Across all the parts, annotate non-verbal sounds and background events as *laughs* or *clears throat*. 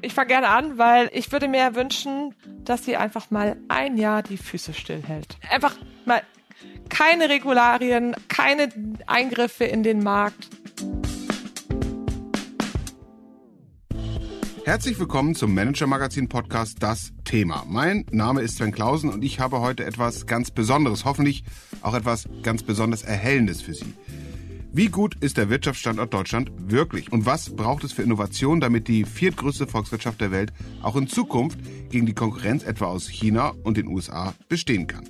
Ich fange gerne an, weil ich würde mir wünschen, dass sie einfach mal ein Jahr die Füße stillhält. Einfach mal keine Regularien, keine Eingriffe in den Markt. Herzlich willkommen zum Manager Magazin Podcast Das Thema. Mein Name ist Sven Klausen und ich habe heute etwas ganz Besonderes, hoffentlich auch etwas ganz besonders Erhellendes für Sie. Wie gut ist der Wirtschaftsstandort Deutschland wirklich? Und was braucht es für Innovation, damit die viertgrößte Volkswirtschaft der Welt auch in Zukunft gegen die Konkurrenz etwa aus China und den USA bestehen kann?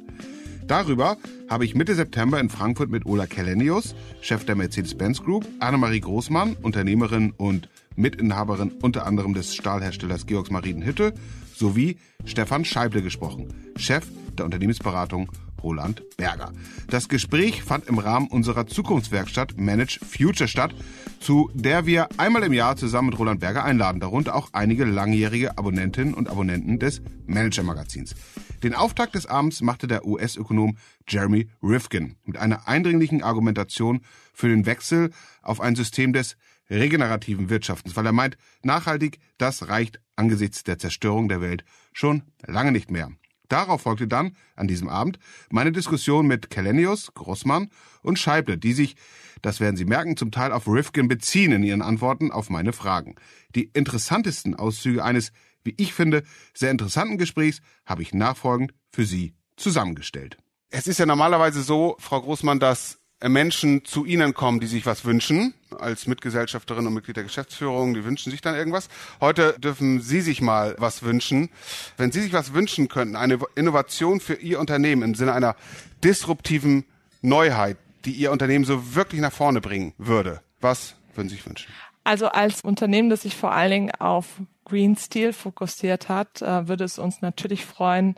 Darüber habe ich Mitte September in Frankfurt mit Ola Kellenius, Chef der Mercedes-Benz Group, Annemarie Großmann, Unternehmerin und Mitinhaberin unter anderem des Stahlherstellers Georgs Marienhütte, sowie Stefan Scheible gesprochen, Chef der Unternehmensberatung Roland Berger. Das Gespräch fand im Rahmen unserer Zukunftswerkstatt Manage Future statt, zu der wir einmal im Jahr zusammen mit Roland Berger einladen, darunter auch einige langjährige Abonnentinnen und Abonnenten des Manager Magazins. Den Auftakt des Abends machte der US-Ökonom Jeremy Rifkin mit einer eindringlichen Argumentation für den Wechsel auf ein System des regenerativen Wirtschaftens, weil er meint, nachhaltig, das reicht angesichts der Zerstörung der Welt schon lange nicht mehr. Darauf folgte dann, an diesem Abend, meine Diskussion mit Kellenius, Grossmann und Scheible, die sich, das werden Sie merken, zum Teil auf Rifkin beziehen in ihren Antworten auf meine Fragen. Die interessantesten Auszüge eines, wie ich finde, sehr interessanten Gesprächs habe ich nachfolgend für Sie zusammengestellt. Es ist ja normalerweise so, Frau Großmann, dass Menschen zu Ihnen kommen, die sich was wünschen, als Mitgesellschafterin und Mitglied der Geschäftsführung, die wünschen sich dann irgendwas. Heute dürfen Sie sich mal was wünschen. Wenn Sie sich was wünschen könnten, eine Innovation für Ihr Unternehmen im Sinne einer disruptiven Neuheit, die Ihr Unternehmen so wirklich nach vorne bringen würde, was würden Sie sich wünschen? Also als Unternehmen, das sich vor allen Dingen auf Green Steel fokussiert hat, äh, würde es uns natürlich freuen,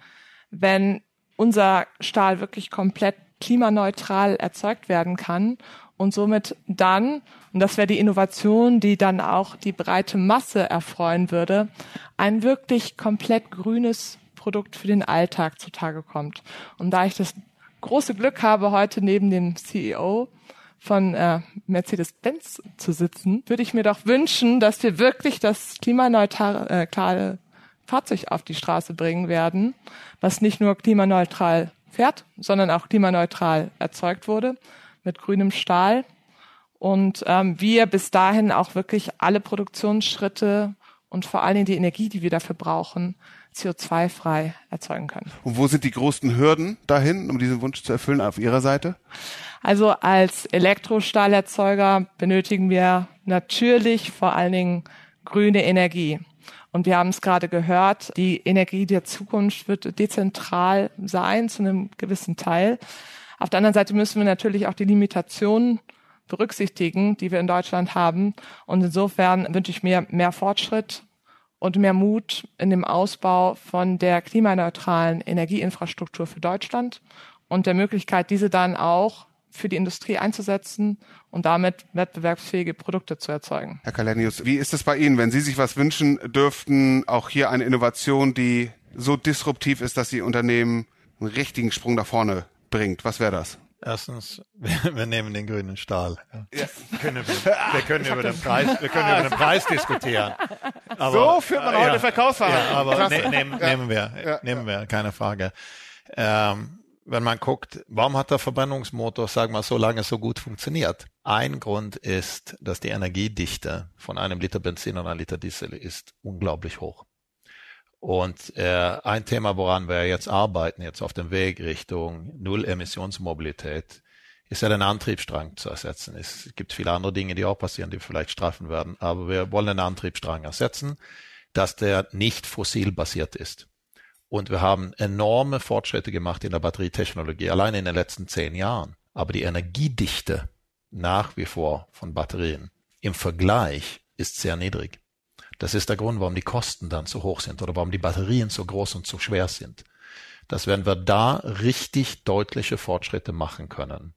wenn unser Stahl wirklich komplett klimaneutral erzeugt werden kann und somit dann, und das wäre die Innovation, die dann auch die breite Masse erfreuen würde, ein wirklich komplett grünes Produkt für den Alltag zutage kommt. Und da ich das große Glück habe, heute neben dem CEO von äh, Mercedes-Benz zu sitzen, würde ich mir doch wünschen, dass wir wirklich das klimaneutrale äh, Fahrzeug auf die Straße bringen werden, was nicht nur klimaneutral fährt, sondern auch klimaneutral erzeugt wurde mit grünem Stahl. Und ähm, wir bis dahin auch wirklich alle Produktionsschritte und vor allen Dingen die Energie, die wir dafür brauchen, CO2-frei erzeugen können. Und wo sind die größten Hürden dahin, um diesen Wunsch zu erfüllen auf Ihrer Seite? Also als Elektrostahlerzeuger benötigen wir natürlich vor allen Dingen grüne Energie. Und wir haben es gerade gehört, die Energie der Zukunft wird dezentral sein zu einem gewissen Teil. Auf der anderen Seite müssen wir natürlich auch die Limitationen berücksichtigen, die wir in Deutschland haben. Und insofern wünsche ich mir mehr Fortschritt und mehr Mut in dem Ausbau von der klimaneutralen Energieinfrastruktur für Deutschland und der Möglichkeit, diese dann auch für die Industrie einzusetzen und damit wettbewerbsfähige Produkte zu erzeugen. Herr Kalenius, wie ist es bei Ihnen, wenn Sie sich was wünschen dürften, auch hier eine Innovation, die so disruptiv ist, dass Sie Unternehmen einen richtigen Sprung nach vorne bringt? Was wäre das? Erstens, *laughs* wir, wir, nehmen den grünen Stahl. Ja. Wir können, wir *laughs* können über den Preis, wir können über den *laughs* Preis diskutieren. Aber, so führt man heute ja, Verkaufsverhandlungen. Ja, aber ne, nehmen, nehmen wir, nehmen wir, keine Frage. Ähm, wenn man guckt, warum hat der Verbrennungsmotor, sagen wir, so lange so gut funktioniert? Ein Grund ist, dass die Energiedichte von einem Liter Benzin und einem Liter Diesel ist unglaublich hoch. Und äh, ein Thema, woran wir jetzt arbeiten, jetzt auf dem Weg Richtung Null-Emissionsmobilität, ist ja den Antriebsstrang zu ersetzen. Es gibt viele andere Dinge, die auch passieren, die vielleicht straffen werden, aber wir wollen den Antriebsstrang ersetzen, dass der nicht fossil basiert ist. Und wir haben enorme Fortschritte gemacht in der Batterietechnologie, allein in den letzten zehn Jahren. Aber die Energiedichte nach wie vor von Batterien im Vergleich ist sehr niedrig. Das ist der Grund, warum die Kosten dann so hoch sind oder warum die Batterien so groß und so schwer sind. Dass wenn wir da richtig deutliche Fortschritte machen können,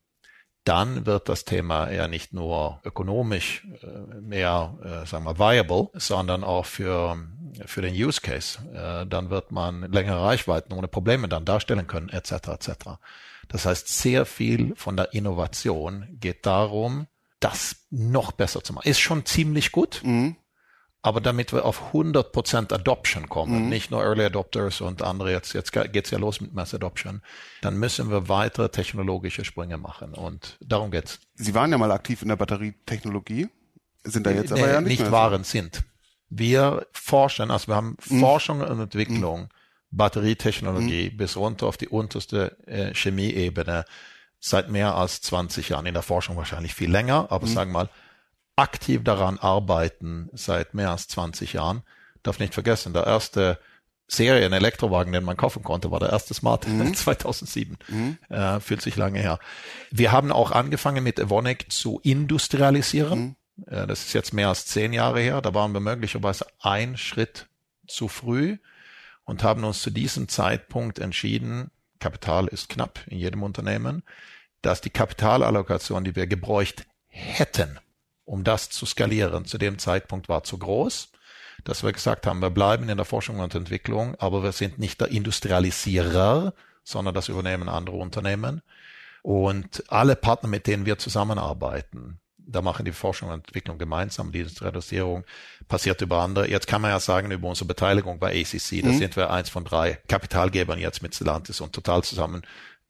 dann wird das Thema ja nicht nur ökonomisch äh, mehr, äh, sagen wir, viable, sondern auch für, für den Use Case. Äh, dann wird man längere Reichweiten ohne Probleme dann darstellen können, etc. etc. Das heißt, sehr viel von der Innovation geht darum, das noch besser zu machen. Ist schon ziemlich gut. Mhm. Aber damit wir auf 100% Adoption kommen, mhm. nicht nur Early Adopters und andere, jetzt, jetzt geht's ja los mit Mass Adoption, dann müssen wir weitere technologische Sprünge machen und darum geht's. Sie waren ja mal aktiv in der Batterietechnologie, sind da jetzt nee, aber ja nicht, nicht waren, sind. Wir forschen, also wir haben mhm. Forschung und Entwicklung, mhm. Batterietechnologie mhm. bis runter auf die unterste äh, Chemieebene seit mehr als 20 Jahren. In der Forschung wahrscheinlich viel länger, aber mhm. sagen wir mal, aktiv daran arbeiten seit mehr als 20 Jahren. Darf nicht vergessen, der erste Serien Elektrowagen, den man kaufen konnte, war der erste Smart mhm. *laughs* 2007. Mhm. Äh, fühlt sich lange her. Wir haben auch angefangen mit Evonik zu industrialisieren. Mhm. Äh, das ist jetzt mehr als zehn Jahre her. Da waren wir möglicherweise ein Schritt zu früh und haben uns zu diesem Zeitpunkt entschieden, Kapital ist knapp in jedem Unternehmen, dass die Kapitalallokation, die wir gebräucht hätten, um das zu skalieren, zu dem Zeitpunkt war zu groß, dass wir gesagt haben, wir bleiben in der Forschung und Entwicklung, aber wir sind nicht der Industrialisierer, sondern das übernehmen andere Unternehmen. Und alle Partner, mit denen wir zusammenarbeiten, da machen die Forschung und Entwicklung gemeinsam, die Industrialisierung passiert über andere. Jetzt kann man ja sagen, über unsere Beteiligung bei ACC, da mhm. sind wir eins von drei Kapitalgebern jetzt mit Stellantis und total zusammen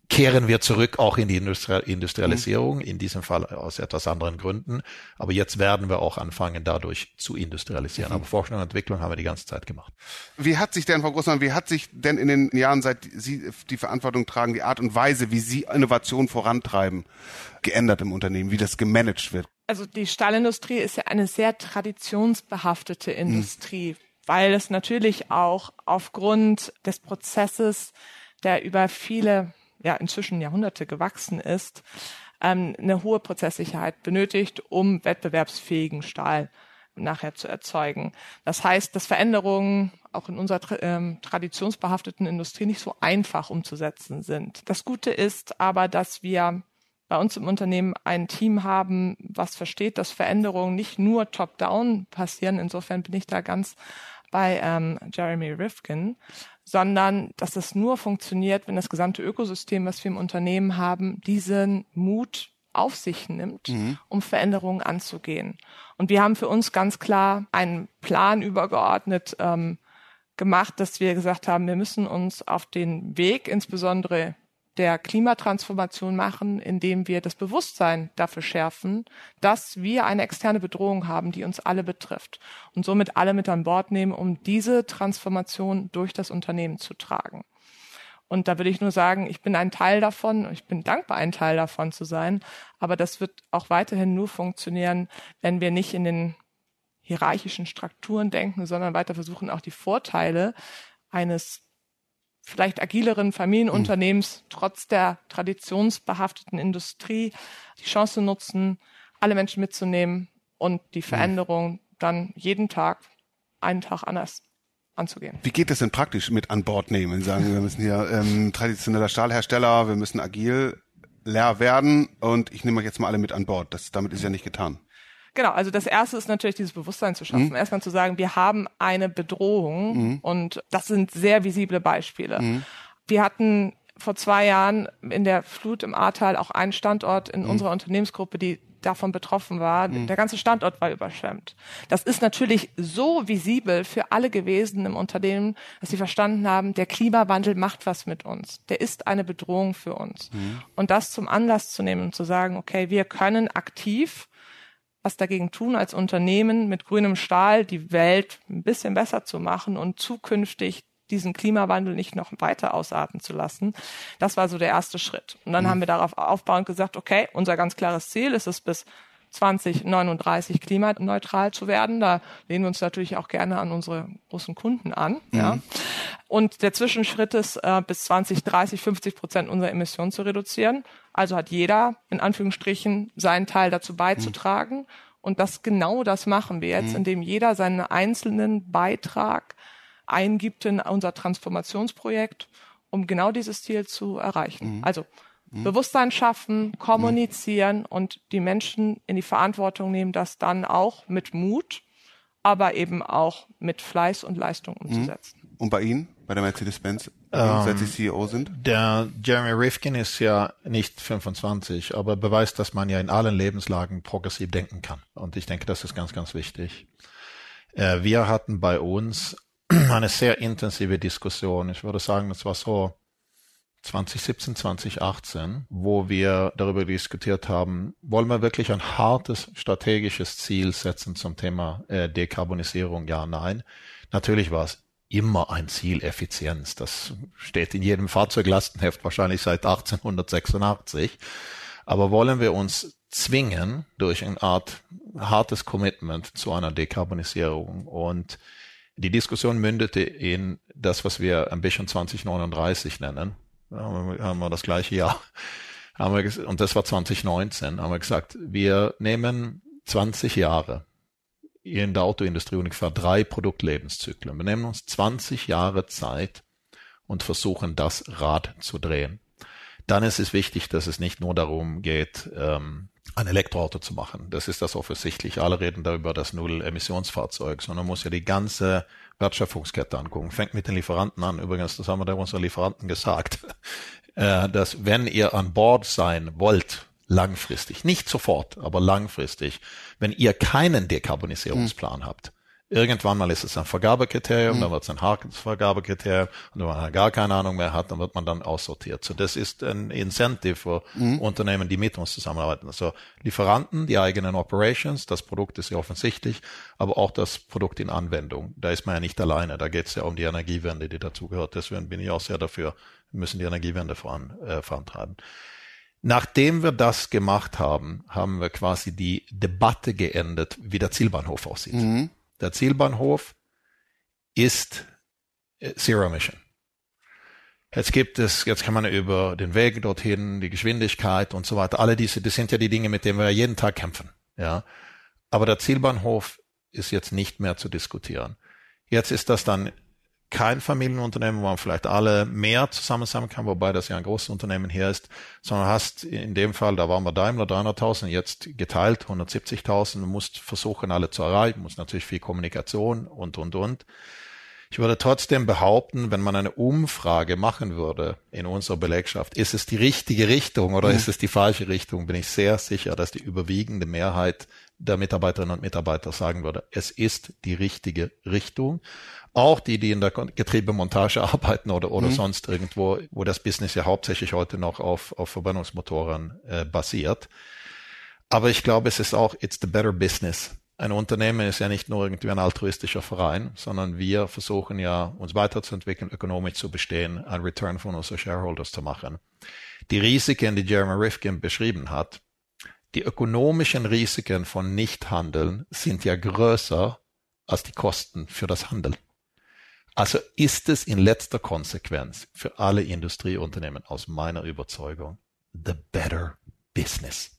kehren wir zurück auch in die Industrialisierung, mhm. in diesem Fall aus etwas anderen Gründen. Aber jetzt werden wir auch anfangen, dadurch zu industrialisieren. Mhm. Aber Forschung und Entwicklung haben wir die ganze Zeit gemacht. Wie hat sich denn, Frau Großmann, wie hat sich denn in den Jahren, seit Sie die Verantwortung tragen, die Art und Weise, wie Sie Innovation vorantreiben, geändert im Unternehmen, wie das gemanagt wird? Also die Stahlindustrie ist ja eine sehr traditionsbehaftete Industrie, mhm. weil es natürlich auch aufgrund des Prozesses, der über viele ja inzwischen Jahrhunderte gewachsen ist, ähm, eine hohe Prozesssicherheit benötigt, um wettbewerbsfähigen Stahl nachher zu erzeugen. Das heißt, dass Veränderungen auch in unserer ähm, traditionsbehafteten Industrie nicht so einfach umzusetzen sind. Das Gute ist aber, dass wir bei uns im Unternehmen ein Team haben, was versteht, dass Veränderungen nicht nur top-down passieren. Insofern bin ich da ganz bei ähm, Jeremy Rifkin, sondern dass es nur funktioniert, wenn das gesamte Ökosystem, was wir im Unternehmen haben, diesen Mut auf sich nimmt, mhm. um Veränderungen anzugehen. Und wir haben für uns ganz klar einen Plan übergeordnet ähm, gemacht, dass wir gesagt haben, wir müssen uns auf den Weg, insbesondere der Klimatransformation machen, indem wir das Bewusstsein dafür schärfen, dass wir eine externe Bedrohung haben, die uns alle betrifft und somit alle mit an Bord nehmen, um diese Transformation durch das Unternehmen zu tragen. Und da würde ich nur sagen, ich bin ein Teil davon, ich bin dankbar, ein Teil davon zu sein, aber das wird auch weiterhin nur funktionieren, wenn wir nicht in den hierarchischen Strukturen denken, sondern weiter versuchen, auch die Vorteile eines vielleicht agileren Familienunternehmens trotz der traditionsbehafteten Industrie die Chance nutzen, alle Menschen mitzunehmen und die Veränderung dann jeden Tag, einen Tag anders anzugehen. Wie geht das denn praktisch mit an Bord nehmen? sagen, wir müssen hier ähm, traditioneller Stahlhersteller, wir müssen agil leer werden und ich nehme euch jetzt mal alle mit an Bord. Das, damit ist ja nicht getan. Genau, also das erste ist natürlich dieses Bewusstsein zu schaffen. Mhm. Erstmal zu sagen, wir haben eine Bedrohung mhm. und das sind sehr visible Beispiele. Mhm. Wir hatten vor zwei Jahren in der Flut im Ahrtal auch einen Standort in mhm. unserer Unternehmensgruppe, die davon betroffen war. Mhm. Der ganze Standort war überschwemmt. Das ist natürlich so visibel für alle gewesen im Unternehmen, dass sie verstanden haben, der Klimawandel macht was mit uns. Der ist eine Bedrohung für uns. Mhm. Und das zum Anlass zu nehmen und zu sagen, okay, wir können aktiv was dagegen tun, als Unternehmen mit grünem Stahl die Welt ein bisschen besser zu machen und zukünftig diesen Klimawandel nicht noch weiter ausarten zu lassen. Das war so der erste Schritt. Und dann mhm. haben wir darauf aufbauend gesagt, okay, unser ganz klares Ziel ist es bis 2039 klimaneutral zu werden. Da lehnen wir uns natürlich auch gerne an unsere großen Kunden an. Mhm. Ja. Und der Zwischenschritt ist, äh, bis 2030 50 Prozent unserer Emissionen zu reduzieren. Also hat jeder in Anführungsstrichen seinen Teil dazu beizutragen. Mhm. Und das genau das machen wir jetzt, mhm. indem jeder seinen einzelnen Beitrag eingibt in unser Transformationsprojekt, um genau dieses Ziel zu erreichen. Mhm. Also mhm. Bewusstsein schaffen, kommunizieren und die Menschen in die Verantwortung nehmen, das dann auch mit Mut, aber eben auch mit Fleiß und Leistung umzusetzen. Und bei Ihnen? bei der Mercedes-Benz ähm, seit Sie CEO sind? Der Jeremy Rifkin ist ja nicht 25, aber beweist, dass man ja in allen Lebenslagen progressiv denken kann. Und ich denke, das ist ganz, ganz wichtig. Äh, wir hatten bei uns *clears throat* eine sehr intensive Diskussion. Ich würde sagen, es war so 2017, 2018, wo wir darüber diskutiert haben, wollen wir wirklich ein hartes strategisches Ziel setzen zum Thema äh, Dekarbonisierung? Ja, nein. Natürlich war es immer ein Ziel Effizienz. Das steht in jedem Fahrzeuglastenheft wahrscheinlich seit 1886. Aber wollen wir uns zwingen durch eine Art hartes Commitment zu einer Dekarbonisierung? Und die Diskussion mündete in das, was wir Ambition 2039 nennen. Da haben wir das gleiche Jahr. Haben wir, und das war 2019, haben wir gesagt, wir nehmen 20 Jahre in der Autoindustrie ungefähr drei Produktlebenszyklen. Wir nehmen uns 20 Jahre Zeit und versuchen das Rad zu drehen. Dann ist es wichtig, dass es nicht nur darum geht, ähm, ein Elektroauto zu machen. Das ist das offensichtlich. Alle reden darüber, das Null-Emissionsfahrzeug, sondern muss ja die ganze Wertschöpfungskette angucken. Fängt mit den Lieferanten an. Übrigens, das haben wir da unseren Lieferanten gesagt, *laughs* äh, dass wenn ihr an Bord sein wollt, langfristig, nicht sofort, aber langfristig, wenn ihr keinen Dekarbonisierungsplan mhm. habt. Irgendwann mal ist es ein Vergabekriterium, mhm. dann wird es ein hartes Vergabekriterium und wenn man gar keine Ahnung mehr hat, dann wird man dann aussortiert. So, das ist ein Incentive für mhm. Unternehmen, die mit uns zusammenarbeiten. Also Lieferanten, die eigenen Operations, das Produkt ist ja offensichtlich, aber auch das Produkt in Anwendung. Da ist man ja nicht alleine, da geht es ja um die Energiewende, die dazugehört. Deswegen bin ich auch sehr dafür, wir müssen die Energiewende voran, äh, vorantreiben. Nachdem wir das gemacht haben, haben wir quasi die Debatte geendet, wie der Zielbahnhof aussieht. Mhm. Der Zielbahnhof ist äh, Zero Mission. Jetzt gibt es, jetzt kann man über den Weg dorthin, die Geschwindigkeit und so weiter, alle diese, das sind ja die Dinge, mit denen wir jeden Tag kämpfen, ja. Aber der Zielbahnhof ist jetzt nicht mehr zu diskutieren. Jetzt ist das dann kein Familienunternehmen, wo man vielleicht alle mehr zusammen sein kann, wobei das ja ein großes Unternehmen hier ist, sondern hast in dem Fall, da waren wir Daimler 300.000, jetzt geteilt 170.000, du musst versuchen, alle zu erreichen, muss natürlich viel Kommunikation und, und, und. Ich würde trotzdem behaupten, wenn man eine Umfrage machen würde in unserer Belegschaft, ist es die richtige Richtung oder mhm. ist es die falsche Richtung, bin ich sehr sicher, dass die überwiegende Mehrheit der Mitarbeiterinnen und Mitarbeiter sagen würde, es ist die richtige Richtung auch die, die in der Getriebemontage arbeiten oder, oder mhm. sonst irgendwo, wo das Business ja hauptsächlich heute noch auf, auf Verbrennungsmotoren äh, basiert. Aber ich glaube, es ist auch, it's the better business. Ein Unternehmen ist ja nicht nur irgendwie ein altruistischer Verein, sondern wir versuchen ja, uns weiterzuentwickeln, ökonomisch zu bestehen, ein Return von unseren Shareholders zu machen. Die Risiken, die Jeremy Rifkin beschrieben hat, die ökonomischen Risiken von Nichthandeln sind ja größer als die Kosten für das Handeln. Also ist es in letzter Konsequenz für alle Industrieunternehmen aus meiner Überzeugung the better business.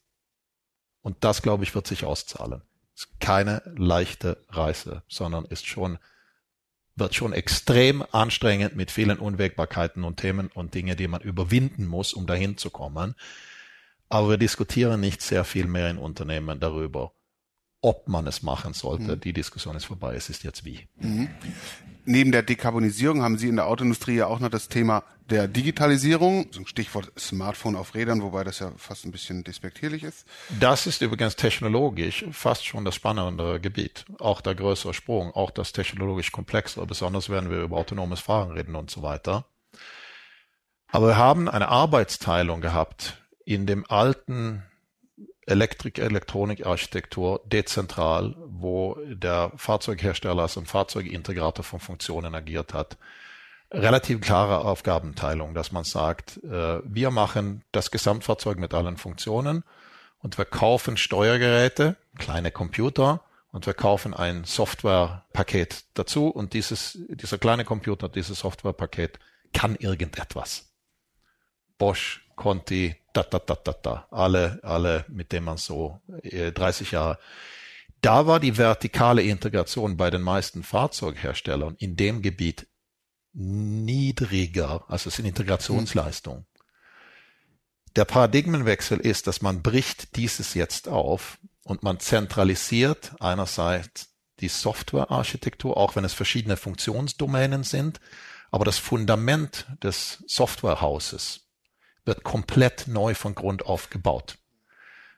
Und das, glaube ich, wird sich auszahlen. Ist keine leichte Reise, sondern ist schon, wird schon extrem anstrengend mit vielen Unwägbarkeiten und Themen und Dinge, die man überwinden muss, um dahin zu kommen. Aber wir diskutieren nicht sehr viel mehr in Unternehmen darüber, ob man es machen sollte. Mhm. Die Diskussion ist vorbei, es ist jetzt wie. Mhm. Neben der Dekarbonisierung haben Sie in der Autoindustrie ja auch noch das Thema der Digitalisierung, so ein Stichwort Smartphone auf Rädern, wobei das ja fast ein bisschen despektierlich ist. Das ist übrigens technologisch fast schon das spannendere Gebiet. Auch der größere Sprung, auch das technologisch komplexere, besonders wenn wir über autonomes Fahren reden und so weiter. Aber wir haben eine Arbeitsteilung gehabt in dem alten Elektrik, Elektronikarchitektur dezentral, wo der Fahrzeughersteller als ein Fahrzeugintegrator von Funktionen agiert hat. Relativ klare Aufgabenteilung, dass man sagt, äh, wir machen das Gesamtfahrzeug mit allen Funktionen und wir kaufen Steuergeräte, kleine Computer und wir kaufen ein Softwarepaket dazu und dieses, dieser kleine Computer, dieses Softwarepaket kann irgendetwas. Bosch, Conti, da, da, da, da, da, alle, alle, mit denen man so äh, 30 Jahre. Da war die vertikale Integration bei den meisten Fahrzeugherstellern in dem Gebiet niedriger, also es sind Integrationsleistungen. Der Paradigmenwechsel ist, dass man bricht dieses jetzt auf und man zentralisiert einerseits die Softwarearchitektur, auch wenn es verschiedene Funktionsdomänen sind, Aber das Fundament des Softwarehauses wird komplett neu von Grund auf gebaut.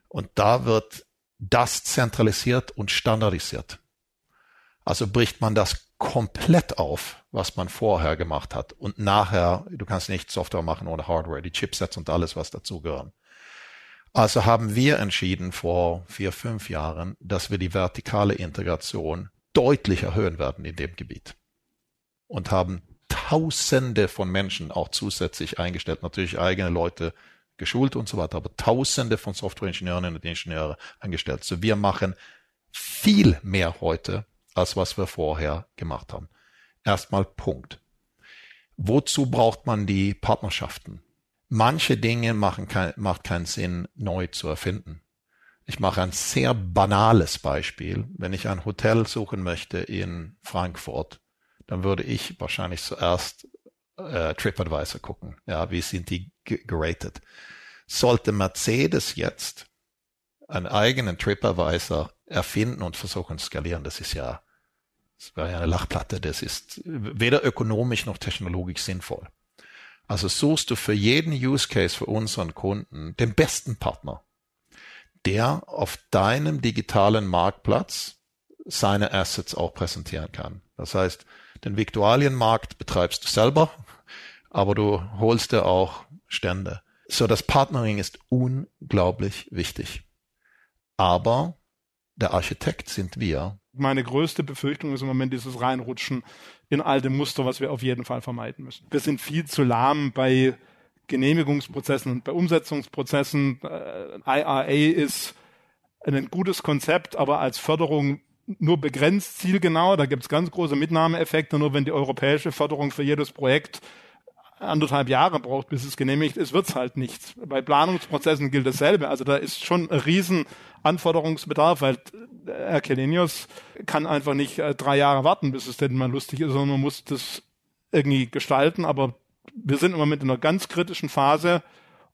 Und da wird das zentralisiert und standardisiert. Also bricht man das komplett auf, was man vorher gemacht hat. Und nachher, du kannst nicht Software machen ohne Hardware, die Chipsets und alles, was dazugehören. Also haben wir entschieden vor vier, fünf Jahren, dass wir die vertikale Integration deutlich erhöhen werden in dem Gebiet. Und haben Tausende von Menschen auch zusätzlich eingestellt, natürlich eigene Leute geschult und so weiter, aber Tausende von Softwareingenieuren und Ingenieure eingestellt. So wir machen viel mehr heute, als was wir vorher gemacht haben. Erstmal Punkt. Wozu braucht man die Partnerschaften? Manche Dinge machen kein, macht keinen Sinn, neu zu erfinden. Ich mache ein sehr banales Beispiel. Wenn ich ein Hotel suchen möchte in Frankfurt, dann würde ich wahrscheinlich zuerst äh, TripAdvisor gucken. Ja, wie sind die geratet? Sollte Mercedes jetzt einen eigenen TripAdvisor erfinden und versuchen zu skalieren, das ist ja, das wäre ja eine Lachplatte. Das ist weder ökonomisch noch technologisch sinnvoll. Also suchst du für jeden Use Case für unseren Kunden den besten Partner, der auf deinem digitalen Marktplatz seine Assets auch präsentieren kann. Das heißt, den Viktualienmarkt betreibst du selber, aber du holst dir auch Stände. So, das Partnering ist unglaublich wichtig. Aber der Architekt sind wir. Meine größte Befürchtung ist im Moment dieses Reinrutschen in alte Muster, was wir auf jeden Fall vermeiden müssen. Wir sind viel zu lahm bei Genehmigungsprozessen und bei Umsetzungsprozessen. Äh, IRA ist ein gutes Konzept, aber als Förderung nur begrenzt zielgenau. Da gibt es ganz große Mitnahmeeffekte. Nur wenn die europäische Förderung für jedes Projekt anderthalb Jahre braucht, bis es genehmigt ist, wird's halt nichts. Bei Planungsprozessen gilt dasselbe. Also da ist schon ein riesen Anforderungsbedarf, weil Herr Kelenius kann einfach nicht äh, drei Jahre warten, bis es denn mal lustig ist, sondern man muss das irgendwie gestalten. Aber wir sind im Moment in einer ganz kritischen Phase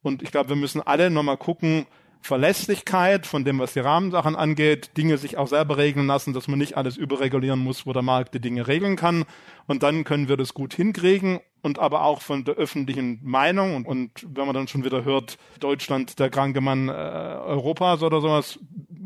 und ich glaube, wir müssen alle nochmal gucken, Verlässlichkeit von dem, was die Rahmensachen angeht, Dinge sich auch selber regeln lassen, dass man nicht alles überregulieren muss, wo der Markt die Dinge regeln kann. Und dann können wir das gut hinkriegen und aber auch von der öffentlichen Meinung. Und, und wenn man dann schon wieder hört, Deutschland, der kranke Mann äh, Europas oder sowas,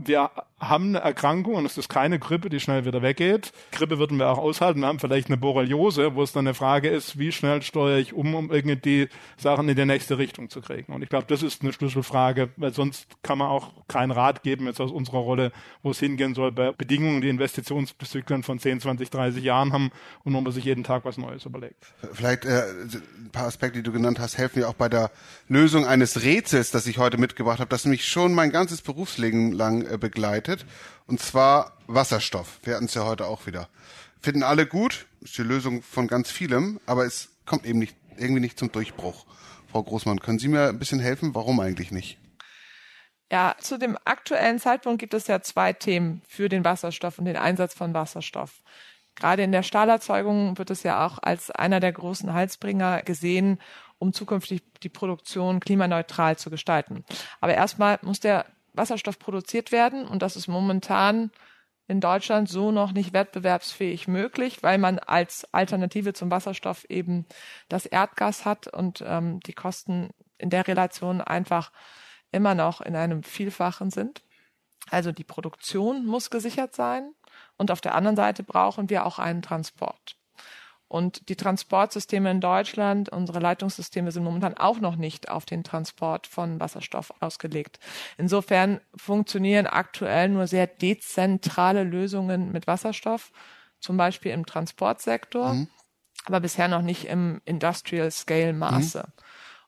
wir haben eine Erkrankung und es ist keine Grippe, die schnell wieder weggeht. Grippe würden wir auch aushalten. Wir haben vielleicht eine Borreliose, wo es dann eine Frage ist, wie schnell steuere ich um, um irgendwie Sachen in die nächste Richtung zu kriegen. Und ich glaube, das ist eine Schlüsselfrage, weil sonst kann man auch keinen Rat geben jetzt aus unserer Rolle, wo es hingehen soll bei Bedingungen, die Investitionszyklen von 10, 20, 30 Jahren haben und wo man sich jeden Tag was Neues überlegt. Vielleicht äh, ein paar Aspekte, die du genannt hast, helfen mir auch bei der Lösung eines Rätsels, das ich heute mitgebracht habe, das mich schon mein ganzes Berufsleben lang äh, begleitet. Und zwar Wasserstoff. Wir hatten es ja heute auch wieder. Finden alle gut. Ist die Lösung von ganz vielem. Aber es kommt eben nicht, irgendwie nicht zum Durchbruch. Frau Großmann, können Sie mir ein bisschen helfen? Warum eigentlich nicht? Ja, zu dem aktuellen Zeitpunkt gibt es ja zwei Themen für den Wasserstoff und den Einsatz von Wasserstoff. Gerade in der Stahlerzeugung wird es ja auch als einer der großen Heilsbringer gesehen, um zukünftig die Produktion klimaneutral zu gestalten. Aber erstmal muss der Wasserstoff produziert werden und das ist momentan in Deutschland so noch nicht wettbewerbsfähig möglich, weil man als Alternative zum Wasserstoff eben das Erdgas hat und ähm, die Kosten in der Relation einfach immer noch in einem Vielfachen sind. Also die Produktion muss gesichert sein und auf der anderen Seite brauchen wir auch einen Transport. Und die Transportsysteme in Deutschland, unsere Leitungssysteme sind momentan auch noch nicht auf den Transport von Wasserstoff ausgelegt. Insofern funktionieren aktuell nur sehr dezentrale Lösungen mit Wasserstoff, zum Beispiel im Transportsektor, mhm. aber bisher noch nicht im Industrial Scale Maße. Mhm.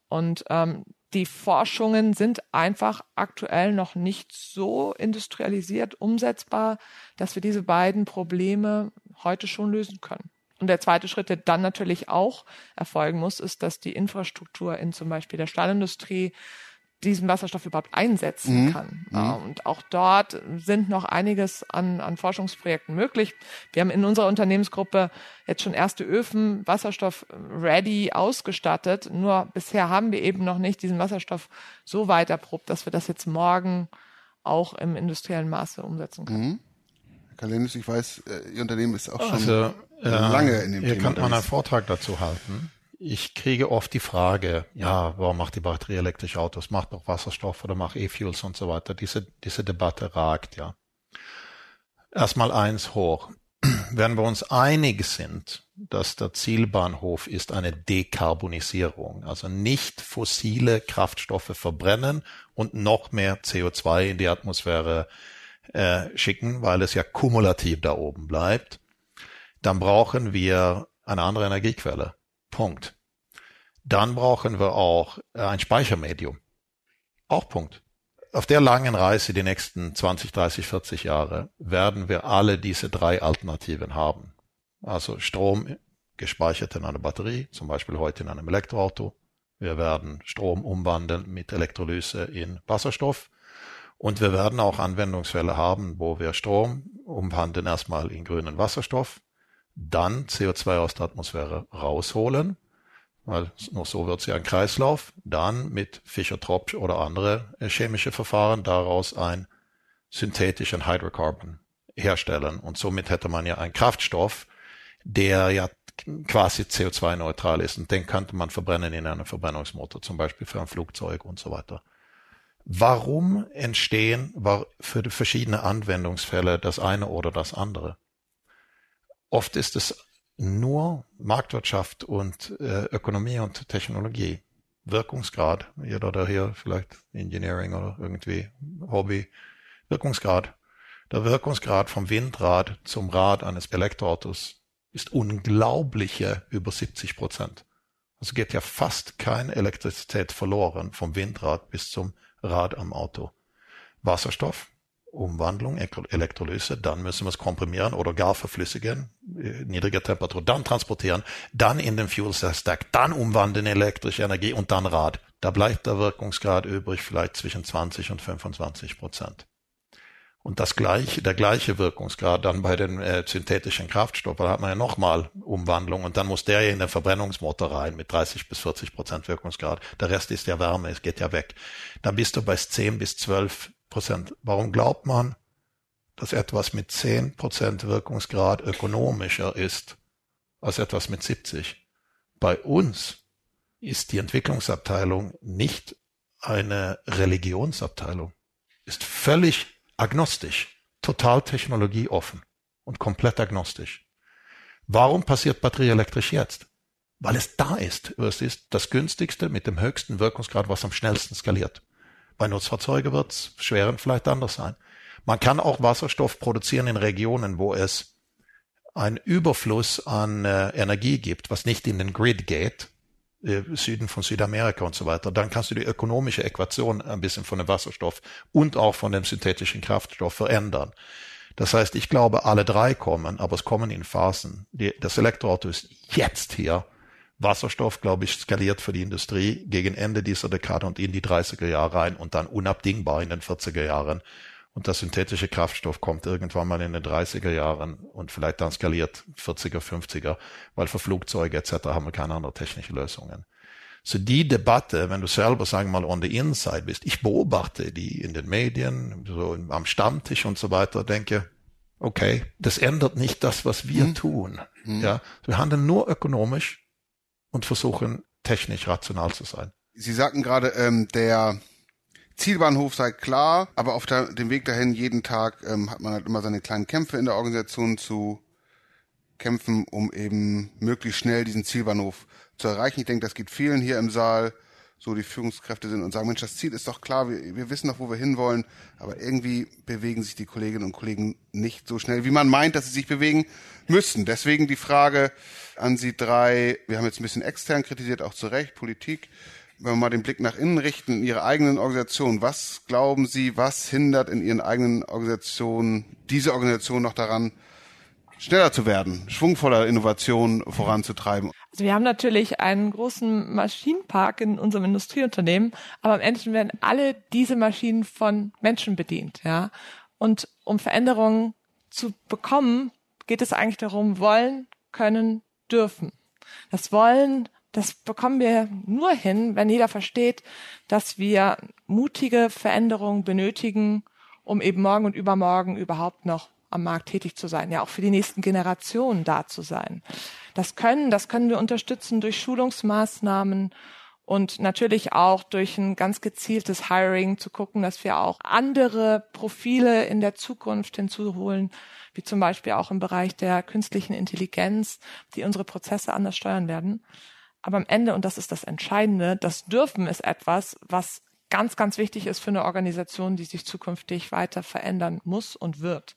Und ähm, die Forschungen sind einfach aktuell noch nicht so industrialisiert umsetzbar, dass wir diese beiden Probleme heute schon lösen können. Und der zweite Schritt, der dann natürlich auch erfolgen muss, ist, dass die Infrastruktur in zum Beispiel der Stahlindustrie diesen Wasserstoff überhaupt einsetzen mhm. kann. Mhm. Und auch dort sind noch einiges an, an Forschungsprojekten möglich. Wir haben in unserer Unternehmensgruppe jetzt schon erste Öfen Wasserstoff ready ausgestattet. Nur bisher haben wir eben noch nicht diesen Wasserstoff so weit erprobt, dass wir das jetzt morgen auch im industriellen Maße umsetzen können. Mhm. Kalendis, ich weiß, äh, Ihr Unternehmen ist auch schon also, äh, lange in dem Hier Thema. Hier kann man einen Vortrag dazu halten. Ich kriege oft die Frage, ja, warum macht die Batterie elektrische Autos? Macht doch Wasserstoff oder macht E-Fuels und so weiter. Diese, diese Debatte ragt, ja. Erstmal eins hoch. *clears throat* Wenn wir uns einig sind, dass der Zielbahnhof ist eine Dekarbonisierung, also nicht fossile Kraftstoffe verbrennen und noch mehr CO2 in die Atmosphäre äh, schicken, weil es ja kumulativ da oben bleibt, dann brauchen wir eine andere Energiequelle. Punkt. Dann brauchen wir auch äh, ein Speichermedium. Auch Punkt. Auf der langen Reise die nächsten 20, 30, 40 Jahre werden wir alle diese drei Alternativen haben. Also Strom gespeichert in einer Batterie, zum Beispiel heute in einem Elektroauto. Wir werden Strom umwandeln mit Elektrolyse in Wasserstoff. Und wir werden auch Anwendungsfälle haben, wo wir Strom umwandeln erstmal in grünen Wasserstoff, dann CO2 aus der Atmosphäre rausholen, weil nur so wird ja ein Kreislauf, dann mit Fischer-Tropsch oder andere äh, chemische Verfahren daraus ein synthetischen Hydrocarbon herstellen. Und somit hätte man ja einen Kraftstoff, der ja quasi CO2-neutral ist. Und den könnte man verbrennen in einem Verbrennungsmotor, zum Beispiel für ein Flugzeug und so weiter. Warum entstehen für die verschiedene Anwendungsfälle das eine oder das andere? Oft ist es nur Marktwirtschaft und äh, Ökonomie und Technologie. Wirkungsgrad, jeder der hier vielleicht Engineering oder irgendwie Hobby, Wirkungsgrad. Der Wirkungsgrad vom Windrad zum Rad eines Elektroautos ist unglaubliche über 70 Prozent. Also geht ja fast keine Elektrizität verloren vom Windrad bis zum Rad am Auto. Wasserstoff, Umwandlung, Elektrolyse, dann müssen wir es komprimieren oder gar verflüssigen, äh, niedriger Temperatur, dann transportieren, dann in den Fuel Stack, dann umwandeln elektrische Energie und dann Rad. Da bleibt der Wirkungsgrad übrig vielleicht zwischen 20 und 25 Prozent. Und das gleiche, der gleiche Wirkungsgrad dann bei den äh, synthetischen Kraftstoffen, da hat man ja nochmal Umwandlung und dann muss der ja in den Verbrennungsmotor rein mit 30 bis 40 Prozent Wirkungsgrad. Der Rest ist ja Wärme, es geht ja weg. Dann bist du bei 10 bis 12 Prozent. Warum glaubt man, dass etwas mit 10 Prozent Wirkungsgrad ökonomischer ist als etwas mit 70? Bei uns ist die Entwicklungsabteilung nicht eine Religionsabteilung, ist völlig agnostisch, total technologieoffen und komplett agnostisch. Warum passiert Batterie elektrisch jetzt? Weil es da ist. Es ist das günstigste mit dem höchsten Wirkungsgrad, was am schnellsten skaliert. Bei Nutzfahrzeugen wird es schweren vielleicht anders sein. Man kann auch Wasserstoff produzieren in Regionen, wo es einen Überfluss an äh, Energie gibt, was nicht in den Grid geht, äh, Süden von Südamerika und so weiter, dann kannst du die ökonomische Äquation ein bisschen von dem Wasserstoff und auch von dem synthetischen Kraftstoff verändern. Das heißt, ich glaube, alle drei kommen, aber es kommen in Phasen. Die, das Elektroauto ist jetzt hier. Wasserstoff, glaube ich, skaliert für die Industrie gegen Ende dieser Dekade und in die 30er Jahre rein und dann unabdingbar in den 40er Jahren. Und der synthetische Kraftstoff kommt irgendwann mal in den 30er Jahren und vielleicht dann skaliert 40er, 50er, weil für Flugzeuge etc. haben wir keine anderen technischen Lösungen. So die Debatte, wenn du selber, sagen wir mal, on the inside bist, ich beobachte die in den Medien, so am Stammtisch und so weiter, denke, okay, das ändert nicht das, was wir hm. tun. Hm. Ja, wir handeln nur ökonomisch und versuchen technisch rational zu sein. Sie sagten gerade, ähm, der Zielbahnhof sei klar, aber auf der, dem Weg dahin jeden Tag ähm, hat man halt immer seine kleinen Kämpfe in der Organisation zu kämpfen, um eben möglichst schnell diesen Zielbahnhof zu erreichen. Ich denke, das geht vielen hier im Saal, so die Führungskräfte sind und sagen, Mensch, das Ziel ist doch klar, wir, wir wissen doch, wo wir hinwollen, aber irgendwie bewegen sich die Kolleginnen und Kollegen nicht so schnell, wie man meint, dass sie sich bewegen müssen. Deswegen die Frage an Sie drei, wir haben jetzt ein bisschen extern kritisiert, auch zu Recht, Politik wenn wir mal den Blick nach innen richten, in Ihre eigenen Organisationen, was glauben Sie, was hindert in Ihren eigenen Organisationen diese Organisation noch daran, schneller zu werden, schwungvoller Innovation voranzutreiben? Also wir haben natürlich einen großen Maschinenpark in unserem Industrieunternehmen, aber am Ende werden alle diese Maschinen von Menschen bedient, ja. Und um Veränderungen zu bekommen, geht es eigentlich darum, wollen, können, dürfen. Das Wollen das bekommen wir nur hin, wenn jeder versteht, dass wir mutige Veränderungen benötigen, um eben morgen und übermorgen überhaupt noch am Markt tätig zu sein, ja auch für die nächsten Generationen da zu sein. Das können, das können wir unterstützen durch Schulungsmaßnahmen und natürlich auch durch ein ganz gezieltes Hiring zu gucken, dass wir auch andere Profile in der Zukunft hinzuholen, wie zum Beispiel auch im Bereich der künstlichen Intelligenz, die unsere Prozesse anders steuern werden. Aber am Ende, und das ist das Entscheidende, das Dürfen ist etwas, was ganz, ganz wichtig ist für eine Organisation, die sich zukünftig weiter verändern muss und wird.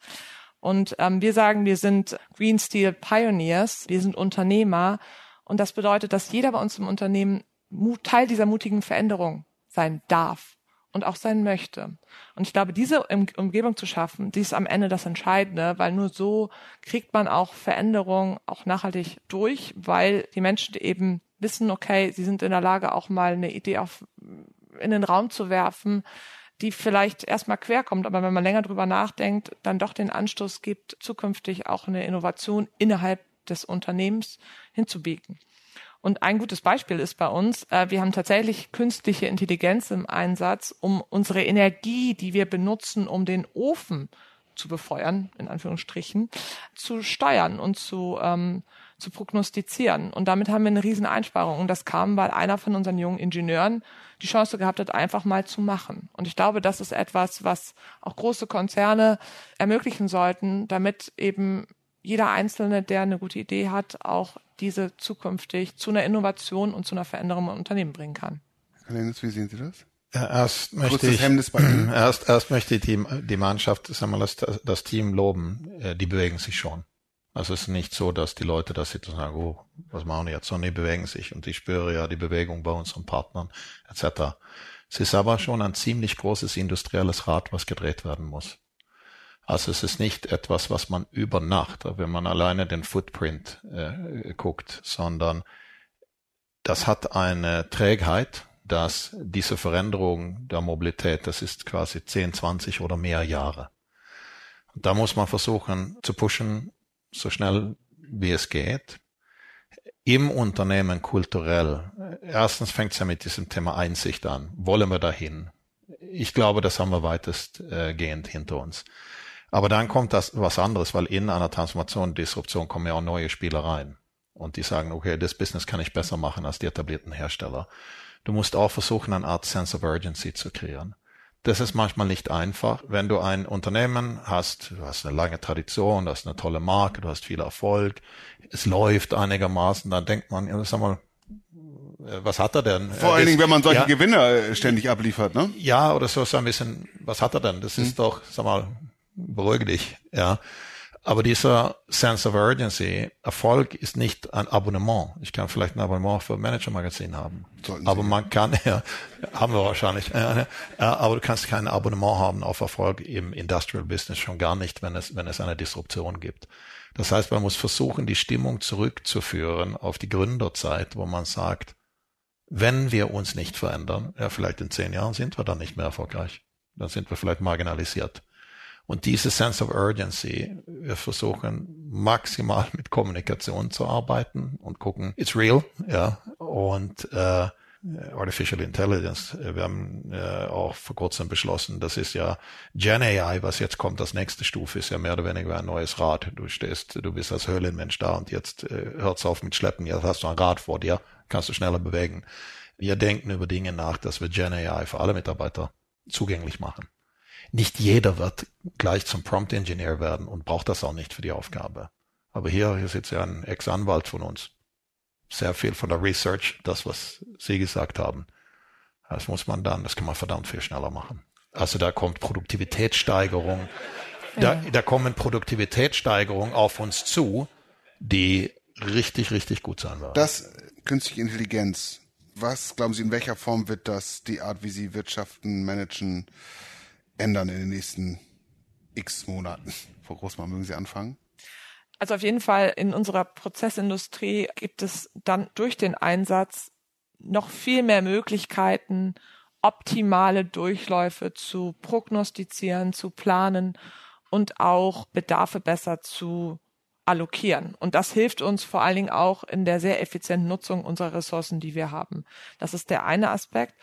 Und ähm, wir sagen, wir sind Green Steel Pioneers, wir sind Unternehmer. Und das bedeutet, dass jeder bei uns im Unternehmen Teil dieser mutigen Veränderung sein darf und auch sein möchte. Und ich glaube, diese Umgebung zu schaffen, die ist am Ende das Entscheidende, weil nur so kriegt man auch Veränderung auch nachhaltig durch, weil die Menschen eben wissen, okay, sie sind in der Lage, auch mal eine Idee auf, in den Raum zu werfen, die vielleicht erstmal querkommt, aber wenn man länger drüber nachdenkt, dann doch den Anstoß gibt, zukünftig auch eine Innovation innerhalb des Unternehmens hinzubiegen. Und ein gutes Beispiel ist bei uns, äh, wir haben tatsächlich künstliche Intelligenz im Einsatz, um unsere Energie, die wir benutzen, um den Ofen zu befeuern, in Anführungsstrichen, zu steuern und zu, ähm, zu prognostizieren. Und damit haben wir eine riesen Einsparung. Und das kam, weil einer von unseren jungen Ingenieuren die Chance gehabt hat, einfach mal zu machen. Und ich glaube, das ist etwas, was auch große Konzerne ermöglichen sollten, damit eben jeder Einzelne, der eine gute Idee hat, auch diese zukünftig zu einer Innovation und zu einer Veränderung im Unternehmen bringen kann. Herr Lennis, wie sehen Sie das? Erst möchte ich, *clears throat* erst, erst möchte ich die, die Mannschaft, sagen wir, das, das Team loben, äh, die bewegen sich schon. Also es ist nicht so, dass die Leute da sitzen und sagen, oh, was machen die jetzt? Sondern die bewegen sich und ich spüre ja die Bewegung bei unseren Partnern etc. Es ist aber schon ein ziemlich großes industrielles Rad, was gedreht werden muss. Also es ist nicht etwas, was man über Nacht, wenn man alleine den Footprint äh, guckt, sondern das hat eine Trägheit, dass diese Veränderung der Mobilität, das ist quasi 10, 20 oder mehr Jahre. Da muss man versuchen zu pushen, so schnell wie es geht. Im Unternehmen kulturell. Erstens fängt es ja mit diesem Thema Einsicht an. Wollen wir dahin? Ich glaube, das haben wir weitestgehend hinter uns. Aber dann kommt das was anderes, weil in einer Transformation, Disruption kommen ja auch neue Spieler rein. Und die sagen, okay, das Business kann ich besser machen als die etablierten Hersteller. Du musst auch versuchen, eine Art Sense of Urgency zu kreieren. Das ist manchmal nicht einfach. Wenn du ein Unternehmen hast, du hast eine lange Tradition, du hast eine tolle Marke, du hast viel Erfolg, es läuft einigermaßen, dann denkt man, sag mal, äh, was hat er denn? Vor allen Dingen, wenn man solche ja, Gewinne äh, ständig abliefert, ne? Ja, oder so, so ein bisschen, was hat er denn? Das ist hm. doch, sag mal, beruhige dich, ja. Aber dieser Sense of Urgency, Erfolg ist nicht ein Abonnement. Ich kann vielleicht ein Abonnement für Manager Magazin haben. Aber man kann, *laughs* ja, haben wir wahrscheinlich, ja, aber du kannst kein Abonnement haben auf Erfolg im Industrial Business, schon gar nicht, wenn es, wenn es eine Disruption gibt. Das heißt, man muss versuchen, die Stimmung zurückzuführen auf die Gründerzeit, wo man sagt, wenn wir uns nicht verändern, ja, vielleicht in zehn Jahren sind wir dann nicht mehr erfolgreich. Dann sind wir vielleicht marginalisiert. Und diese Sense of Urgency, wir versuchen maximal *laughs* mit Kommunikation zu arbeiten und gucken, it's real, ja. Und äh, Artificial Intelligence, wir haben äh, auch vor kurzem beschlossen, das ist ja Gen AI, was jetzt kommt, das nächste Stufe ist ja mehr oder weniger ein neues Rad. Du stehst, du bist als Höhlenmensch da und jetzt äh, hört's auf mit Schleppen, jetzt hast du ein Rad vor dir, kannst du schneller bewegen. Wir denken über Dinge nach, dass wir Gen AI für alle Mitarbeiter zugänglich machen nicht jeder wird gleich zum Prompt Engineer werden und braucht das auch nicht für die Aufgabe. Aber hier, hier sitzt ja ein Ex-Anwalt von uns. Sehr viel von der Research, das, was Sie gesagt haben. Das muss man dann, das kann man verdammt viel schneller machen. Also da kommt Produktivitätssteigerung, da, da kommen Produktivitätssteigerungen auf uns zu, die richtig, richtig gut sein werden. Das künstliche Intelligenz, was glauben Sie, in welcher Form wird das die Art, wie Sie wirtschaften, managen, ändern in den nächsten x Monaten? *laughs* Frau Großmann, mögen Sie anfangen? Also auf jeden Fall in unserer Prozessindustrie gibt es dann durch den Einsatz noch viel mehr Möglichkeiten, optimale Durchläufe zu prognostizieren, zu planen und auch Bedarfe besser zu allokieren. Und das hilft uns vor allen Dingen auch in der sehr effizienten Nutzung unserer Ressourcen, die wir haben. Das ist der eine Aspekt.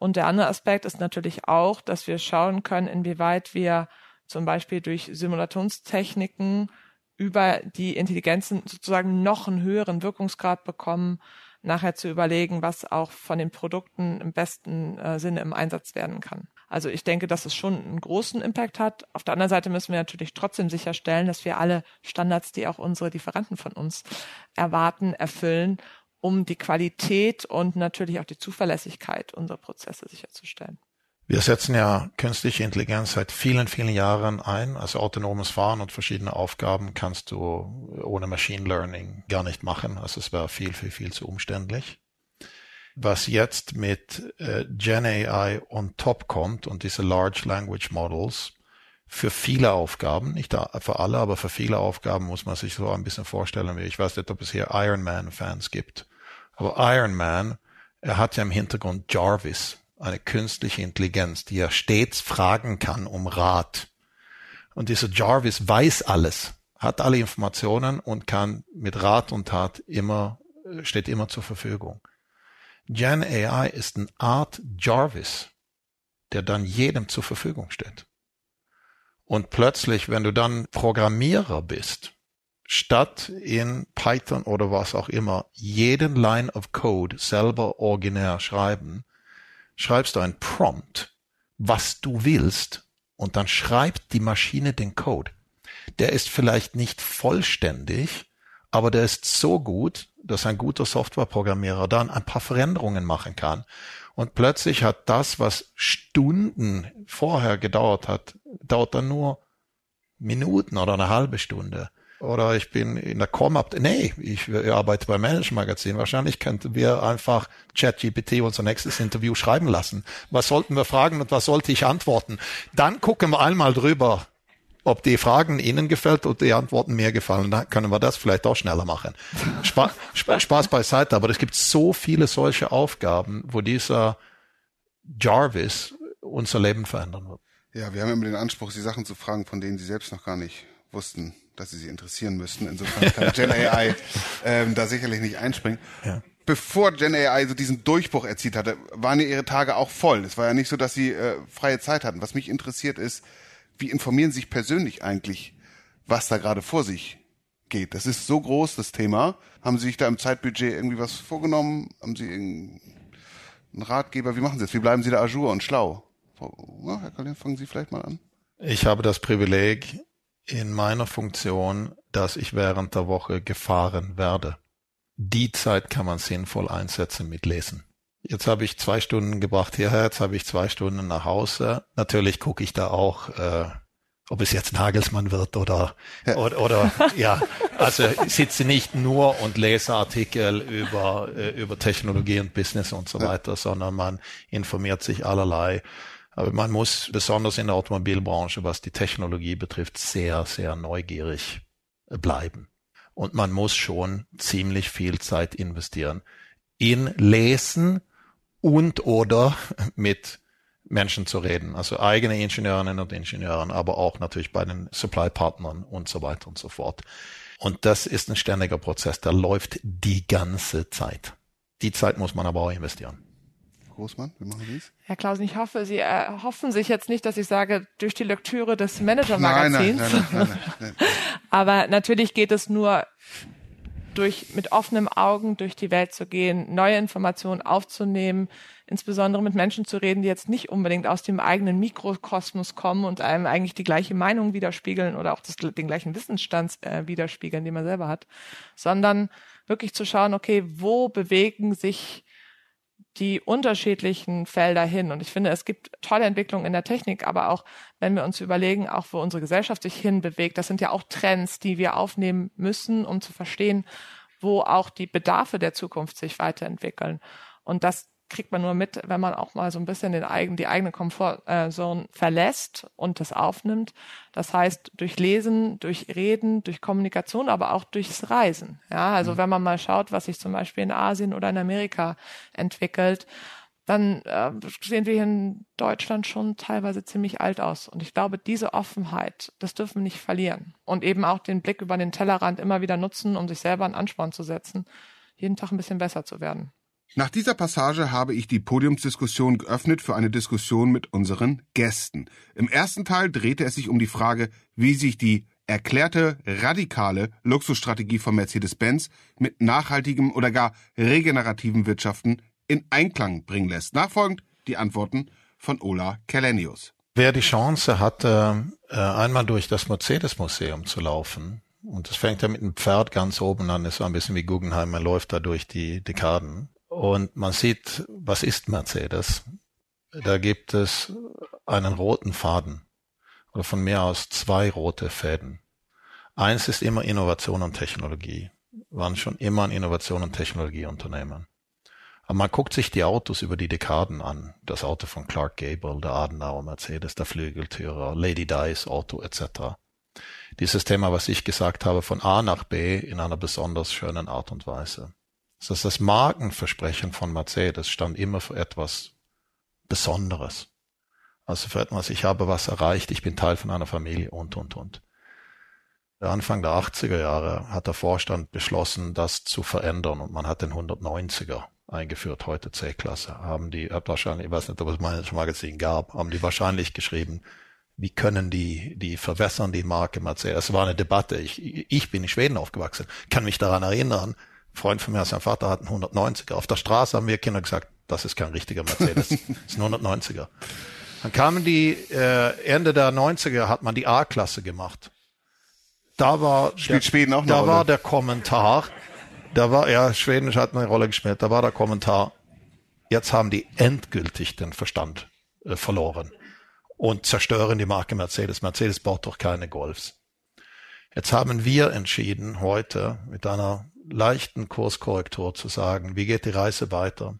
Und der andere Aspekt ist natürlich auch, dass wir schauen können, inwieweit wir zum Beispiel durch Simulationstechniken über die Intelligenzen sozusagen noch einen höheren Wirkungsgrad bekommen, nachher zu überlegen, was auch von den Produkten im besten äh, Sinne im Einsatz werden kann. Also ich denke, dass es schon einen großen Impact hat. Auf der anderen Seite müssen wir natürlich trotzdem sicherstellen, dass wir alle Standards, die auch unsere Lieferanten von uns erwarten, erfüllen, um die Qualität und natürlich auch die Zuverlässigkeit unserer Prozesse sicherzustellen. Wir setzen ja künstliche Intelligenz seit vielen, vielen Jahren ein. Also autonomes Fahren und verschiedene Aufgaben kannst du ohne Machine Learning gar nicht machen. Also es wäre viel, viel, viel zu umständlich. Was jetzt mit äh, Gen AI on top kommt und diese Large Language Models für viele Aufgaben, nicht für alle, aber für viele Aufgaben muss man sich so ein bisschen vorstellen, wie ich weiß nicht, ob es hier Iron Man Fans gibt. Aber Iron Man, er hat ja im Hintergrund Jarvis eine künstliche Intelligenz, die er stets fragen kann um Rat. Und dieser Jarvis weiß alles, hat alle Informationen und kann mit Rat und Tat immer, steht immer zur Verfügung. Gen AI ist eine Art Jarvis, der dann jedem zur Verfügung steht. Und plötzlich, wenn du dann Programmierer bist, statt in Python oder was auch immer jeden Line of Code selber originär schreiben, schreibst du ein Prompt, was du willst, und dann schreibt die Maschine den Code. Der ist vielleicht nicht vollständig, aber der ist so gut, dass ein guter Softwareprogrammierer dann ein paar Veränderungen machen kann. Und plötzlich hat das, was Stunden vorher gedauert hat, dauert dann nur Minuten oder eine halbe Stunde oder ich bin in der Com-Up. Nee, ich, arbeite beim Management Magazin. Wahrscheinlich könnten wir einfach ChatGPT unser nächstes Interview schreiben lassen. Was sollten wir fragen und was sollte ich antworten? Dann gucken wir einmal drüber, ob die Fragen Ihnen gefällt oder die Antworten mir gefallen. Dann können wir das vielleicht auch schneller machen. Spaß, Spaß beiseite, aber es gibt so viele solche Aufgaben, wo dieser Jarvis unser Leben verändern wird. Ja, wir haben immer den Anspruch, die Sachen zu fragen, von denen Sie selbst noch gar nicht wussten dass sie sich interessieren müssten. Insofern kann *laughs* Gen AI ähm, da sicherlich nicht einspringen. Ja. Bevor Gen AI so diesen Durchbruch erzielt hatte, waren ja ihre Tage auch voll. Es war ja nicht so, dass sie äh, freie Zeit hatten. Was mich interessiert ist, wie informieren Sie sich persönlich eigentlich, was da gerade vor sich geht? Das ist so groß, das Thema. Haben Sie sich da im Zeitbudget irgendwie was vorgenommen? Haben Sie einen Ratgeber? Wie machen Sie das? Wie bleiben Sie da ajour und schlau? Ja, Herr Collin, fangen Sie vielleicht mal an. Ich habe das Privileg, in meiner Funktion, dass ich während der Woche gefahren werde. Die Zeit kann man sinnvoll einsetzen mit Lesen. Jetzt habe ich zwei Stunden gebracht hierher, jetzt habe ich zwei Stunden nach Hause. Natürlich gucke ich da auch, äh, ob es jetzt Nagelsmann wird oder, ja. oder, oder ja, also ich sitze nicht nur und lese Artikel über, äh, über Technologie und Business und so weiter, sondern man informiert sich allerlei. Aber man muss besonders in der Automobilbranche, was die Technologie betrifft, sehr, sehr neugierig bleiben. Und man muss schon ziemlich viel Zeit investieren in Lesen und oder *laughs* mit Menschen zu reden, also eigene Ingenieurinnen und Ingenieuren, aber auch natürlich bei den Supply-Partnern und so weiter und so fort. Und das ist ein ständiger Prozess, der läuft die ganze Zeit. Die Zeit muss man aber auch investieren. Großmann, wie machen Sie es? Herr Klausen, ich hoffe, Sie erhoffen sich jetzt nicht, dass ich sage, durch die Lektüre des Manager-Magazins. Nein, nein, nein, nein, *laughs* Aber natürlich geht es nur durch mit offenem Augen durch die Welt zu gehen, neue Informationen aufzunehmen, insbesondere mit Menschen zu reden, die jetzt nicht unbedingt aus dem eigenen Mikrokosmos kommen und einem eigentlich die gleiche Meinung widerspiegeln oder auch das, den gleichen Wissensstand äh, widerspiegeln, den man selber hat, sondern wirklich zu schauen, okay, wo bewegen sich die unterschiedlichen Felder hin. Und ich finde, es gibt tolle Entwicklungen in der Technik, aber auch wenn wir uns überlegen, auch wo unsere Gesellschaft sich hinbewegt, das sind ja auch Trends, die wir aufnehmen müssen, um zu verstehen, wo auch die Bedarfe der Zukunft sich weiterentwickeln. Und das kriegt man nur mit, wenn man auch mal so ein bisschen den eigenen, die eigene Komfortzone verlässt und das aufnimmt. Das heißt, durch Lesen, durch Reden, durch Kommunikation, aber auch durchs Reisen. Ja, also mhm. wenn man mal schaut, was sich zum Beispiel in Asien oder in Amerika entwickelt, dann äh, sehen wir hier in Deutschland schon teilweise ziemlich alt aus. Und ich glaube, diese Offenheit, das dürfen wir nicht verlieren. Und eben auch den Blick über den Tellerrand immer wieder nutzen, um sich selber einen Ansporn zu setzen, jeden Tag ein bisschen besser zu werden. Nach dieser Passage habe ich die Podiumsdiskussion geöffnet für eine Diskussion mit unseren Gästen. Im ersten Teil drehte es sich um die Frage, wie sich die erklärte radikale Luxusstrategie von Mercedes-Benz mit nachhaltigem oder gar regenerativen Wirtschaften in Einklang bringen lässt. Nachfolgend die Antworten von Ola Kelenius. Wer die Chance hatte, äh, einmal durch das Mercedes-Museum zu laufen, und das fängt ja mit einem Pferd ganz oben an, ist so ein bisschen wie Guggenheim, man läuft da durch die Dekaden und man sieht, was ist Mercedes? Da gibt es einen roten Faden oder von mehr aus zwei rote Fäden. Eins ist immer Innovation und Technologie. Waren schon immer ein Innovation und Technologieunternehmen. Aber man guckt sich die Autos über die Dekaden an. Das Auto von Clark Gable, der Adenauer Mercedes, der Flügeltürer, Lady Dice Auto etc. Dieses Thema, was ich gesagt habe, von A nach B in einer besonders schönen Art und Weise. Das heißt, das Markenversprechen von Mercedes stand immer für etwas Besonderes. Also für etwas, ich habe was erreicht, ich bin Teil von einer Familie und, und, und. Anfang der 80er Jahre hat der Vorstand beschlossen, das zu verändern und man hat den 190er eingeführt, heute C-Klasse. Haben die, habt wahrscheinlich, ich weiß nicht, ob es mein Magazin gab, haben die wahrscheinlich geschrieben, wie können die, die verwässern die Marke Mercedes? Es war eine Debatte. Ich, ich bin in Schweden aufgewachsen, kann mich daran erinnern, Freund von mir, sein Vater hat einen 190er. Auf der Straße haben wir Kinder gesagt, das ist kein richtiger Mercedes, *laughs* das ist ein 190er. Dann kamen die, äh, Ende der 90er hat man die A-Klasse gemacht. Da war, Spielt der, Schweden auch da Rolle. war der Kommentar, da war, ja, Schweden hat eine Rolle gespielt, da war der Kommentar, jetzt haben die endgültig den Verstand äh, verloren und zerstören die Marke Mercedes. Mercedes baut doch keine Golfs. Jetzt haben wir entschieden, heute mit einer leichten Kurskorrektur zu sagen, wie geht die Reise weiter?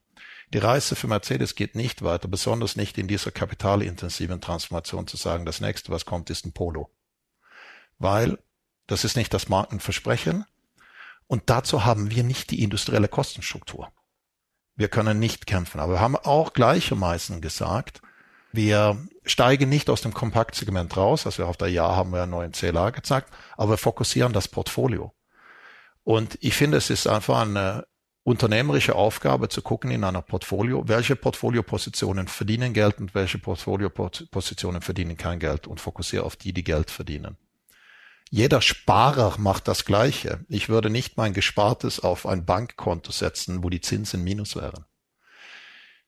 Die Reise für Mercedes geht nicht weiter, besonders nicht in dieser kapitalintensiven Transformation zu sagen, das nächste, was kommt, ist ein Polo. Weil das ist nicht das Markenversprechen und dazu haben wir nicht die industrielle Kostenstruktur. Wir können nicht kämpfen, aber wir haben auch gleichermaßen gesagt, wir steigen nicht aus dem Kompaktsegment raus, also auf der Jahr haben wir einen neuen CLA gezeigt, aber wir fokussieren das Portfolio. Und ich finde, es ist einfach eine unternehmerische Aufgabe zu gucken in einer Portfolio, welche Portfoliopositionen verdienen Geld und welche Portfoliopositionen verdienen kein Geld und fokussiere auf die, die Geld verdienen. Jeder Sparer macht das Gleiche. Ich würde nicht mein Gespartes auf ein Bankkonto setzen, wo die Zinsen minus wären.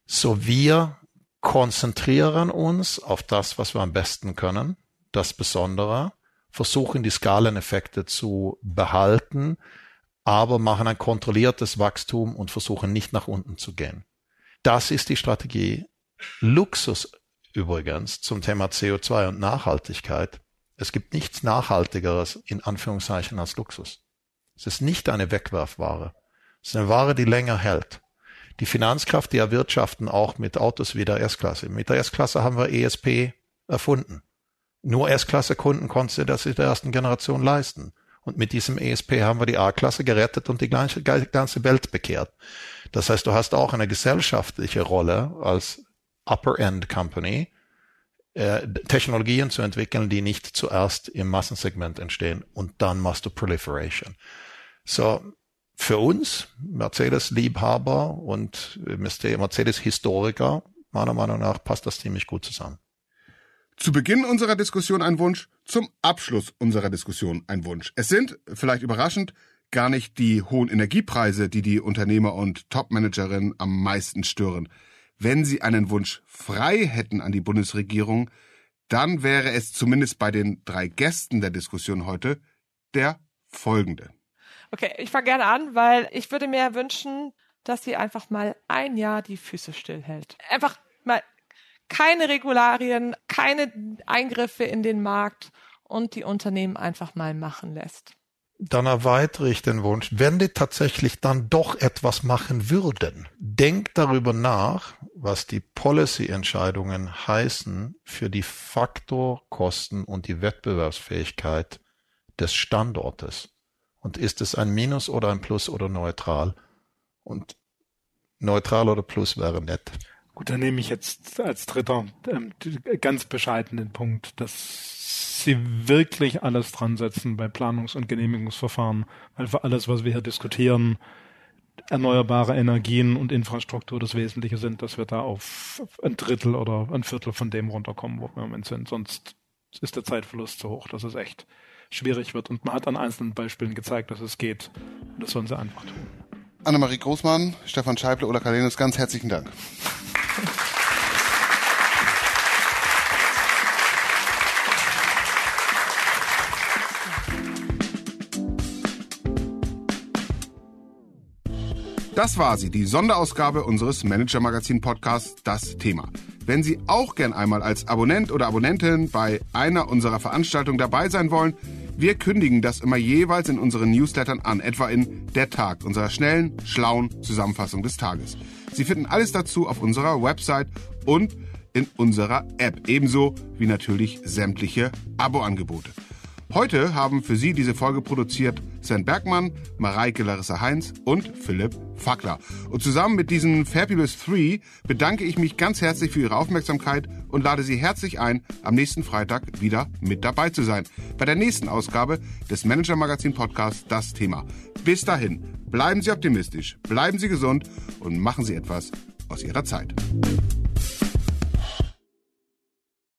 So wir konzentrieren uns auf das, was wir am besten können, das Besondere, versuchen die Skaleneffekte zu behalten, aber machen ein kontrolliertes Wachstum und versuchen nicht nach unten zu gehen. Das ist die Strategie. Luxus übrigens zum Thema CO2 und Nachhaltigkeit. Es gibt nichts Nachhaltigeres in Anführungszeichen als Luxus. Es ist nicht eine Wegwerfware. Es ist eine Ware, die länger hält. Die Finanzkraft, die erwirtschaften auch mit Autos wie der S-Klasse. Mit der S-Klasse haben wir ESP erfunden. Nur S-Klasse-Kunden konnten das in der ersten Generation leisten. Und mit diesem ESP haben wir die A-Klasse gerettet und die ganze, ganze Welt bekehrt. Das heißt, du hast auch eine gesellschaftliche Rolle als Upper-End Company, äh, Technologien zu entwickeln, die nicht zuerst im Massensegment entstehen und dann machst du Proliferation. So, für uns, Mercedes-Liebhaber und Mercedes-Historiker, meiner Meinung nach passt das ziemlich gut zusammen. Zu Beginn unserer Diskussion ein Wunsch, zum Abschluss unserer Diskussion ein Wunsch. Es sind, vielleicht überraschend, gar nicht die hohen Energiepreise, die die Unternehmer und Topmanagerinnen am meisten stören. Wenn sie einen Wunsch frei hätten an die Bundesregierung, dann wäre es zumindest bei den drei Gästen der Diskussion heute der folgende. Okay, ich fange gerne an, weil ich würde mir wünschen, dass sie einfach mal ein Jahr die Füße stillhält. Einfach mal keine Regularien, keine Eingriffe in den Markt und die Unternehmen einfach mal machen lässt. Dann erweitere ich den Wunsch, wenn die tatsächlich dann doch etwas machen würden, denk darüber nach, was die Policy-Entscheidungen heißen für die Faktorkosten und die Wettbewerbsfähigkeit des Standortes. Und ist es ein Minus oder ein Plus oder neutral? Und neutral oder Plus wäre nett. Gut, dann nehme ich jetzt als dritter ähm, ganz bescheidenen Punkt, dass Sie wirklich alles dran setzen bei Planungs- und Genehmigungsverfahren, weil für alles, was wir hier diskutieren, erneuerbare Energien und Infrastruktur das Wesentliche sind, dass wir da auf ein Drittel oder ein Viertel von dem runterkommen, wo wir im Moment sind. Sonst ist der Zeitverlust zu hoch, dass es echt schwierig wird. Und man hat an einzelnen Beispielen gezeigt, dass es geht. Und das sollen sie einfach tun. Annemarie Großmann, Stefan Scheible, Ola Kalenus, ganz herzlichen Dank. Das war sie, die Sonderausgabe unseres Manager Magazin Podcasts Das Thema. Wenn Sie auch gern einmal als Abonnent oder Abonnentin bei einer unserer Veranstaltungen dabei sein wollen, wir kündigen das immer jeweils in unseren Newslettern an, etwa in Der Tag, unserer schnellen, schlauen Zusammenfassung des Tages. Sie finden alles dazu auf unserer Website und in unserer App, ebenso wie natürlich sämtliche Abo-Angebote. Heute haben für Sie diese Folge produziert Sven Bergmann, Mareike Larissa Heinz und Philipp Fackler. Und zusammen mit diesen Fabulous Three bedanke ich mich ganz herzlich für Ihre Aufmerksamkeit und lade Sie herzlich ein, am nächsten Freitag wieder mit dabei zu sein. Bei der nächsten Ausgabe des Manager Magazin Podcasts Das Thema. Bis dahin, bleiben Sie optimistisch, bleiben Sie gesund und machen Sie etwas aus Ihrer Zeit.